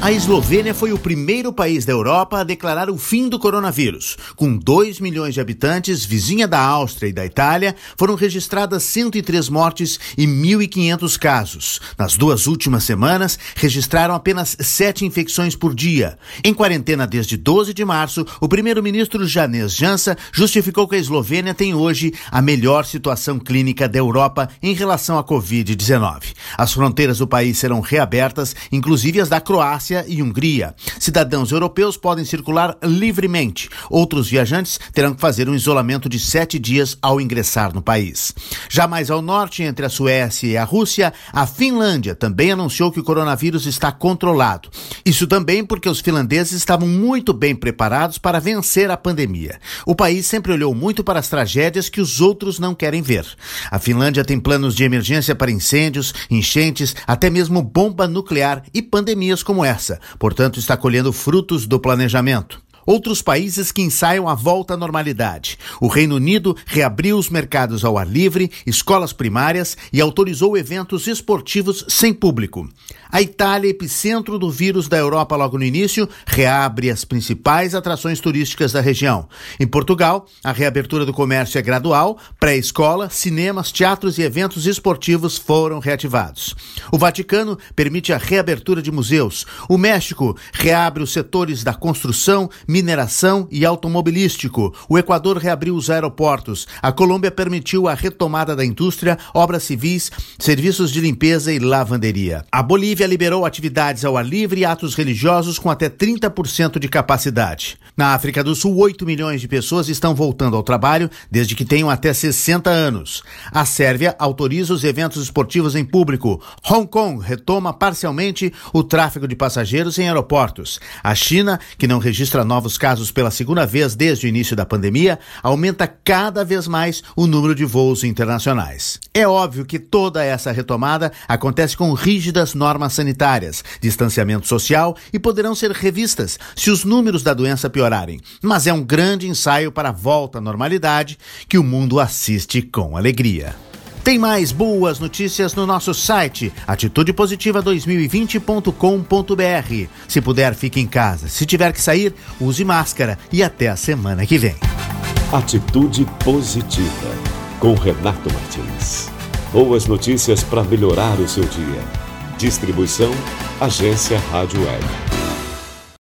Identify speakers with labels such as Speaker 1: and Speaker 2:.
Speaker 1: A Eslovênia foi o primeiro país da Europa a declarar o fim do coronavírus. Com 2 milhões de habitantes, vizinha da Áustria e da Itália, foram registradas 103 mortes e 1.500 casos. Nas duas últimas semanas, registraram apenas sete infecções por dia. Em quarentena desde 12 de março, o primeiro-ministro Janez Jansa justificou que a Eslovênia tem hoje a melhor situação clínica da Europa em relação à Covid-19. As fronteiras do país serão reabertas, inclusive as da Croácia Croácia e Hungria. Cidadãos europeus podem circular livremente. Outros viajantes terão que fazer um isolamento de sete dias ao ingressar no país. Já mais ao norte, entre a Suécia e a Rússia, a Finlândia também anunciou que o coronavírus está controlado. Isso também porque os finlandeses estavam muito bem preparados para vencer a pandemia. O país sempre olhou muito para as tragédias que os outros não querem ver. A Finlândia tem planos de emergência para incêndios, enchentes, até mesmo bomba nuclear e pandemias como essa portanto, está colhendo frutos do planejamento outros países que ensaiam a volta à normalidade. O Reino Unido reabriu os mercados ao ar livre, escolas primárias e autorizou eventos esportivos sem público. A Itália, epicentro do vírus da Europa logo no início, reabre as principais atrações turísticas da região. Em Portugal, a reabertura do comércio é gradual, pré-escola, cinemas, teatros e eventos esportivos foram reativados. O Vaticano permite a reabertura de museus. O México reabre os setores da construção, mineração e automobilístico. O Equador reabriu os aeroportos. A Colômbia permitiu a retomada da indústria, obras civis, serviços de limpeza e lavanderia. A Bolívia liberou atividades ao ar livre e atos religiosos com até 30% de capacidade. Na África do Sul, 8 milhões de pessoas estão voltando ao trabalho desde que tenham até 60 anos. A Sérvia autoriza os eventos esportivos em público. Hong Kong retoma parcialmente o tráfego de passageiros em aeroportos. A China, que não registra novos novos casos pela segunda vez desde o início da pandemia, aumenta cada vez mais o número de voos internacionais. É óbvio que toda essa retomada acontece com rígidas normas sanitárias, distanciamento social e poderão ser revistas se os números da doença piorarem. Mas é um grande ensaio para a volta à normalidade que o mundo assiste com alegria. Tem mais boas notícias no nosso site atitudepositiva2020.com.br. Se puder, fique em casa. Se tiver que sair, use máscara e até a semana que vem.
Speaker 2: Atitude Positiva com Renato Martins. Boas notícias para melhorar o seu dia. Distribuição Agência Rádio Web.